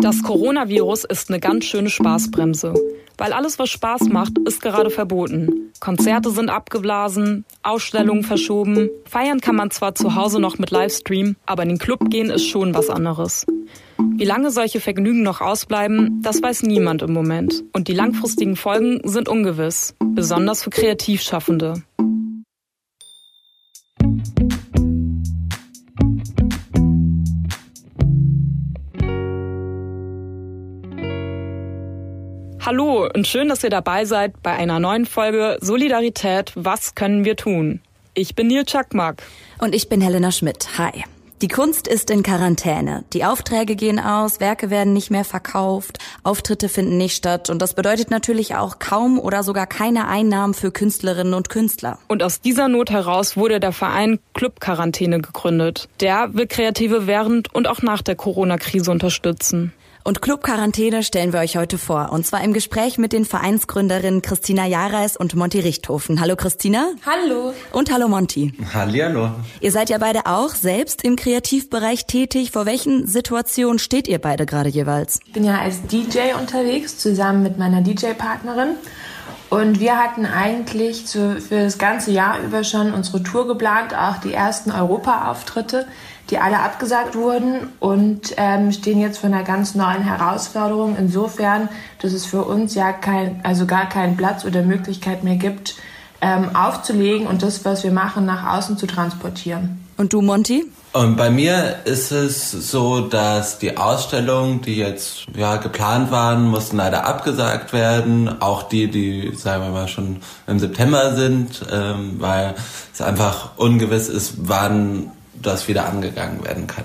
Das Coronavirus ist eine ganz schöne Spaßbremse. Weil alles, was Spaß macht, ist gerade verboten. Konzerte sind abgeblasen, Ausstellungen verschoben. Feiern kann man zwar zu Hause noch mit Livestream, aber in den Club gehen ist schon was anderes. Wie lange solche Vergnügen noch ausbleiben, das weiß niemand im Moment. Und die langfristigen Folgen sind ungewiss, besonders für Kreativschaffende. Hallo und schön, dass ihr dabei seid bei einer neuen Folge Solidarität, was können wir tun? Ich bin Neil Czakmak. Und ich bin Helena Schmidt. Hi. Die Kunst ist in Quarantäne. Die Aufträge gehen aus, Werke werden nicht mehr verkauft, Auftritte finden nicht statt und das bedeutet natürlich auch kaum oder sogar keine Einnahmen für Künstlerinnen und Künstler. Und aus dieser Not heraus wurde der Verein Club Quarantäne gegründet. Der will Kreative während und auch nach der Corona-Krise unterstützen. Und Club Quarantäne stellen wir euch heute vor. Und zwar im Gespräch mit den Vereinsgründerinnen Christina Jareis und Monty Richthofen. Hallo Christina. Hallo. Und hallo Monty. Hallihallo. Ihr seid ja beide auch selbst im Kreativbereich tätig. Vor welchen Situationen steht ihr beide gerade jeweils? Ich bin ja als DJ unterwegs, zusammen mit meiner DJ-Partnerin. Und wir hatten eigentlich für das ganze Jahr über schon unsere Tour geplant, auch die ersten Europa-Auftritte die alle abgesagt wurden und ähm, stehen jetzt vor einer ganz neuen Herausforderung. Insofern, dass es für uns ja kein, also gar keinen Platz oder Möglichkeit mehr gibt, ähm, aufzulegen und das, was wir machen, nach außen zu transportieren. Und du, Monty? Und bei mir ist es so, dass die Ausstellungen, die jetzt ja geplant waren, mussten leider abgesagt werden. Auch die, die sagen wir mal schon im September sind, ähm, weil es einfach ungewiss ist, wann das wieder angegangen werden kann.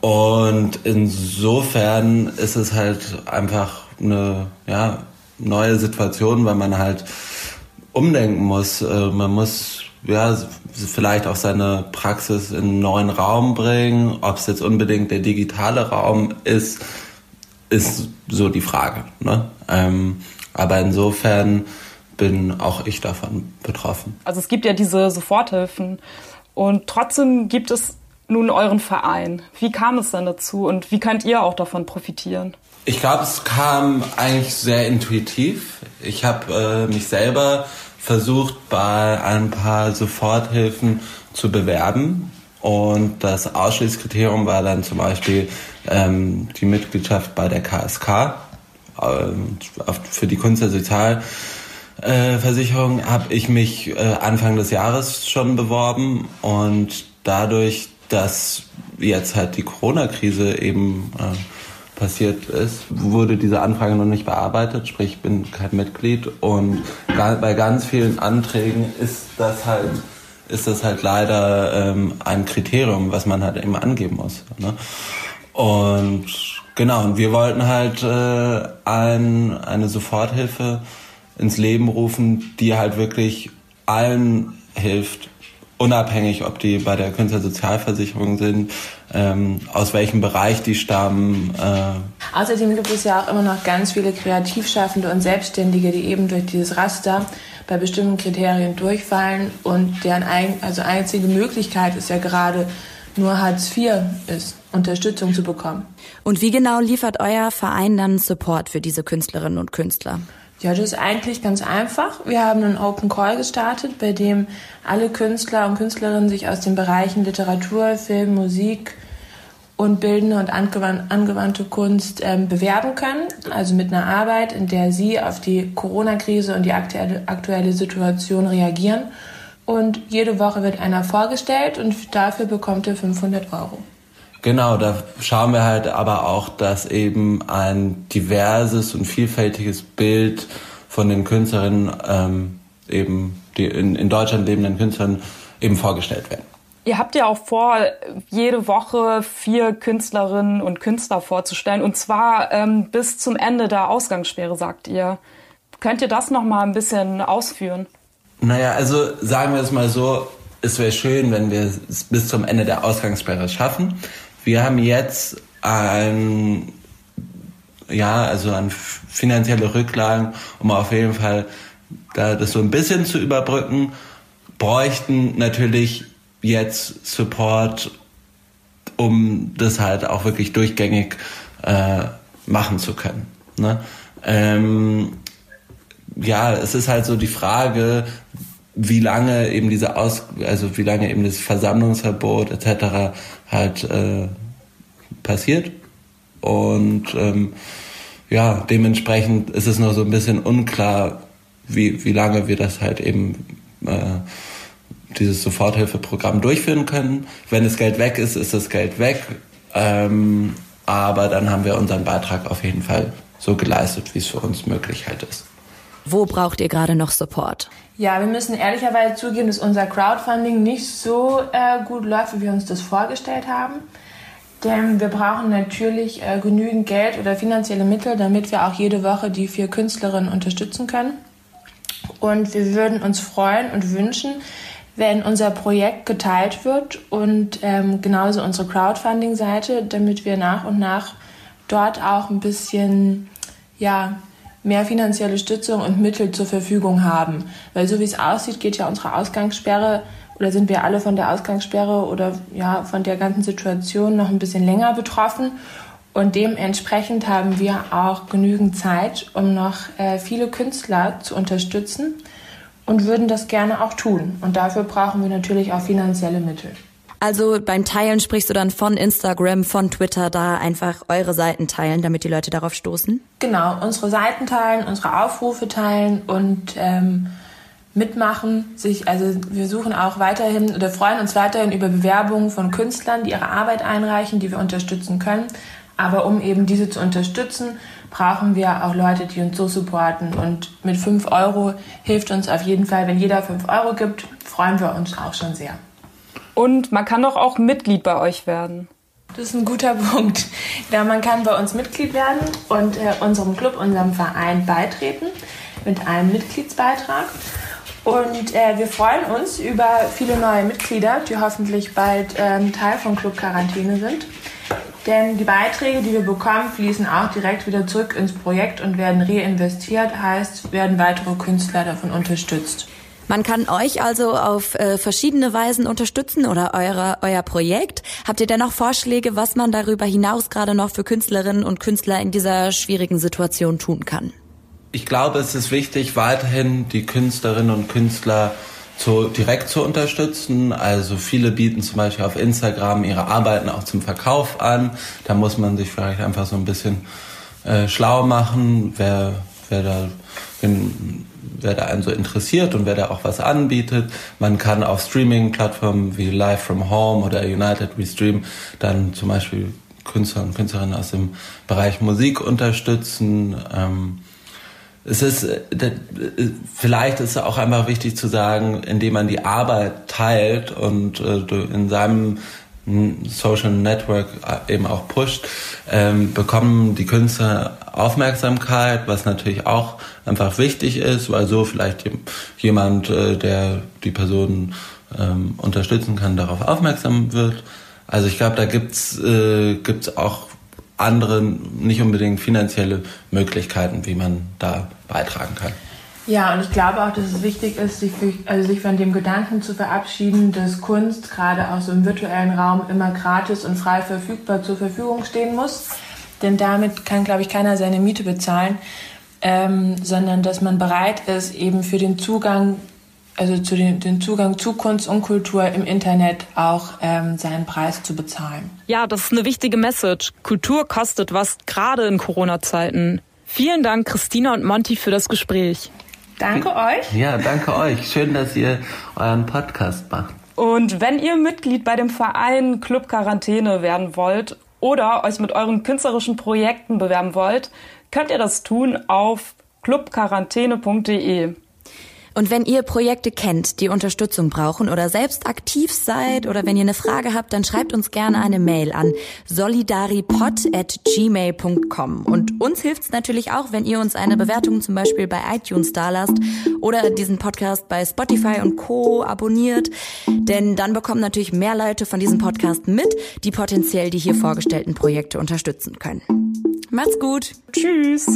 Und insofern ist es halt einfach eine ja, neue Situation, weil man halt umdenken muss. Äh, man muss ja vielleicht auch seine Praxis in einen neuen Raum bringen. Ob es jetzt unbedingt der digitale Raum ist, ist so die Frage. Ne? Ähm, aber insofern bin auch ich davon betroffen. Also es gibt ja diese Soforthilfen und trotzdem gibt es nun euren Verein. Wie kam es dann dazu und wie könnt ihr auch davon profitieren? Ich glaube, es kam eigentlich sehr intuitiv. Ich habe äh, mich selber versucht, bei ein paar Soforthilfen zu bewerben. Und das Ausschlusskriterium war dann zum Beispiel ähm, die Mitgliedschaft bei der KSK äh, für die Kunst der Sozial äh, Versicherung habe ich mich äh, Anfang des Jahres schon beworben und dadurch, dass jetzt halt die Corona-Krise eben äh, passiert ist, wurde diese Anfrage noch nicht bearbeitet, sprich ich bin kein Mitglied und bei ganz vielen Anträgen ist das halt ist das halt leider ähm, ein Kriterium, was man halt eben angeben muss. Ne? Und genau, und wir wollten halt äh, ein, eine Soforthilfe ins Leben rufen, die halt wirklich allen hilft, unabhängig, ob die bei der Künstlersozialversicherung sind, ähm, aus welchem Bereich die stammen. Äh. Außerdem gibt es ja auch immer noch ganz viele Kreativschaffende und Selbstständige, die eben durch dieses Raster bei bestimmten Kriterien durchfallen und deren ein, also einzige Möglichkeit ist ja gerade nur Hartz IV ist, Unterstützung zu bekommen. Und wie genau liefert euer Verein dann Support für diese Künstlerinnen und Künstler? Ja, das ist eigentlich ganz einfach. Wir haben einen Open Call gestartet, bei dem alle Künstler und Künstlerinnen sich aus den Bereichen Literatur, Film, Musik und bildende und angewandte Kunst ähm, bewerben können. Also mit einer Arbeit, in der sie auf die Corona-Krise und die aktuelle, aktuelle Situation reagieren. Und jede Woche wird einer vorgestellt und dafür bekommt er 500 Euro. Genau, da schauen wir halt aber auch, dass eben ein diverses und vielfältiges Bild von den Künstlerinnen, ähm, eben die in, in Deutschland lebenden Künstlern, eben vorgestellt werden. Ihr habt ja auch vor, jede Woche vier Künstlerinnen und Künstler vorzustellen, und zwar ähm, bis zum Ende der Ausgangssperre, sagt ihr. Könnt ihr das noch mal ein bisschen ausführen? Naja, also sagen wir es mal so, es wäre schön, wenn wir es bis zum Ende der Ausgangssperre schaffen. Wir haben jetzt ein, ja, also an finanzielle Rücklagen, um auf jeden Fall da das so ein bisschen zu überbrücken, bräuchten natürlich jetzt Support, um das halt auch wirklich durchgängig äh, machen zu können. Ne? Ähm, ja, es ist halt so die Frage, wie lange eben diese Aus, also wie lange eben das Versammlungsverbot etc. halt äh, passiert. Und ähm, ja, dementsprechend ist es noch so ein bisschen unklar, wie, wie lange wir das halt eben äh, dieses Soforthilfeprogramm durchführen können. Wenn das Geld weg ist, ist das Geld weg. Ähm, aber dann haben wir unseren Beitrag auf jeden Fall so geleistet, wie es für uns möglich halt ist. Wo braucht ihr gerade noch Support? Ja, wir müssen ehrlicherweise zugeben, dass unser Crowdfunding nicht so äh, gut läuft, wie wir uns das vorgestellt haben. Denn wir brauchen natürlich äh, genügend Geld oder finanzielle Mittel, damit wir auch jede Woche die vier Künstlerinnen unterstützen können. Und wir würden uns freuen und wünschen, wenn unser Projekt geteilt wird und ähm, genauso unsere Crowdfunding-Seite, damit wir nach und nach dort auch ein bisschen ja, mehr finanzielle Stützung und Mittel zur Verfügung haben. Weil so wie es aussieht, geht ja unsere Ausgangssperre oder sind wir alle von der Ausgangssperre oder ja von der ganzen Situation noch ein bisschen länger betroffen. Und dementsprechend haben wir auch genügend Zeit, um noch äh, viele Künstler zu unterstützen und würden das gerne auch tun. Und dafür brauchen wir natürlich auch finanzielle Mittel. Also beim Teilen sprichst du dann von Instagram, von Twitter, da einfach eure Seiten teilen, damit die Leute darauf stoßen? Genau, unsere Seiten teilen, unsere Aufrufe teilen und ähm, mitmachen. Sich, also wir suchen auch weiterhin oder freuen uns weiterhin über Bewerbungen von Künstlern, die ihre Arbeit einreichen, die wir unterstützen können. Aber um eben diese zu unterstützen, brauchen wir auch Leute, die uns so supporten. Und mit 5 Euro hilft uns auf jeden Fall, wenn jeder 5 Euro gibt, freuen wir uns auch schon sehr. Und man kann doch auch Mitglied bei euch werden. Das ist ein guter Punkt. Ja, man kann bei uns Mitglied werden und äh, unserem Club, unserem Verein beitreten mit einem Mitgliedsbeitrag. Und äh, wir freuen uns über viele neue Mitglieder, die hoffentlich bald ähm, Teil von Club Quarantäne sind. Denn die Beiträge, die wir bekommen, fließen auch direkt wieder zurück ins Projekt und werden reinvestiert, heißt, werden weitere Künstler davon unterstützt. Man kann euch also auf äh, verschiedene Weisen unterstützen oder eure, euer Projekt. Habt ihr denn noch Vorschläge, was man darüber hinaus gerade noch für Künstlerinnen und Künstler in dieser schwierigen Situation tun kann? Ich glaube, es ist wichtig, weiterhin die Künstlerinnen und Künstler zu, direkt zu unterstützen. Also viele bieten zum Beispiel auf Instagram ihre Arbeiten auch zum Verkauf an. Da muss man sich vielleicht einfach so ein bisschen äh, schlau machen, wer, wer da wer da einen so interessiert und wer da auch was anbietet. Man kann auf Streaming-Plattformen wie Live from Home oder United We Stream dann zum Beispiel Künstler und Künstlerinnen aus dem Bereich Musik unterstützen. Ähm, es ist, äh, vielleicht ist es auch einfach wichtig zu sagen, indem man die Arbeit teilt und äh, in seinem Social Network äh, eben auch pusht, ähm, bekommen die Künstler Aufmerksamkeit, was natürlich auch einfach wichtig ist, weil so vielleicht jemand, äh, der die Person ähm, unterstützen kann, darauf aufmerksam wird. Also ich glaube, da gibt's äh, auch andere, nicht unbedingt finanzielle Möglichkeiten, wie man da beitragen kann. Ja, und ich glaube auch, dass es wichtig ist, sich, also sich von dem Gedanken zu verabschieden, dass Kunst gerade auch so im virtuellen Raum immer gratis und frei verfügbar zur Verfügung stehen muss. Denn damit kann, glaube ich, keiner seine Miete bezahlen, ähm, sondern dass man bereit ist, eben für den Zugang, also zu den, den Zugang zu Kunst und Kultur im Internet auch ähm, seinen Preis zu bezahlen. Ja, das ist eine wichtige Message. Kultur kostet was, gerade in Corona-Zeiten. Vielen Dank, Christina und Monty, für das Gespräch. Danke euch. Ja, danke euch. Schön, dass ihr euren Podcast macht. Und wenn ihr Mitglied bei dem Verein Club Quarantäne werden wollt oder euch mit euren künstlerischen Projekten bewerben wollt, könnt ihr das tun auf clubquarantäne.de. Und wenn ihr Projekte kennt, die Unterstützung brauchen oder selbst aktiv seid oder wenn ihr eine Frage habt, dann schreibt uns gerne eine Mail an solidaripod@gmail.com. Und uns hilft es natürlich auch, wenn ihr uns eine Bewertung zum Beispiel bei iTunes dalasst oder diesen Podcast bei Spotify und Co. abonniert. Denn dann bekommen natürlich mehr Leute von diesem Podcast mit, die potenziell die hier vorgestellten Projekte unterstützen können. Macht's gut. Tschüss.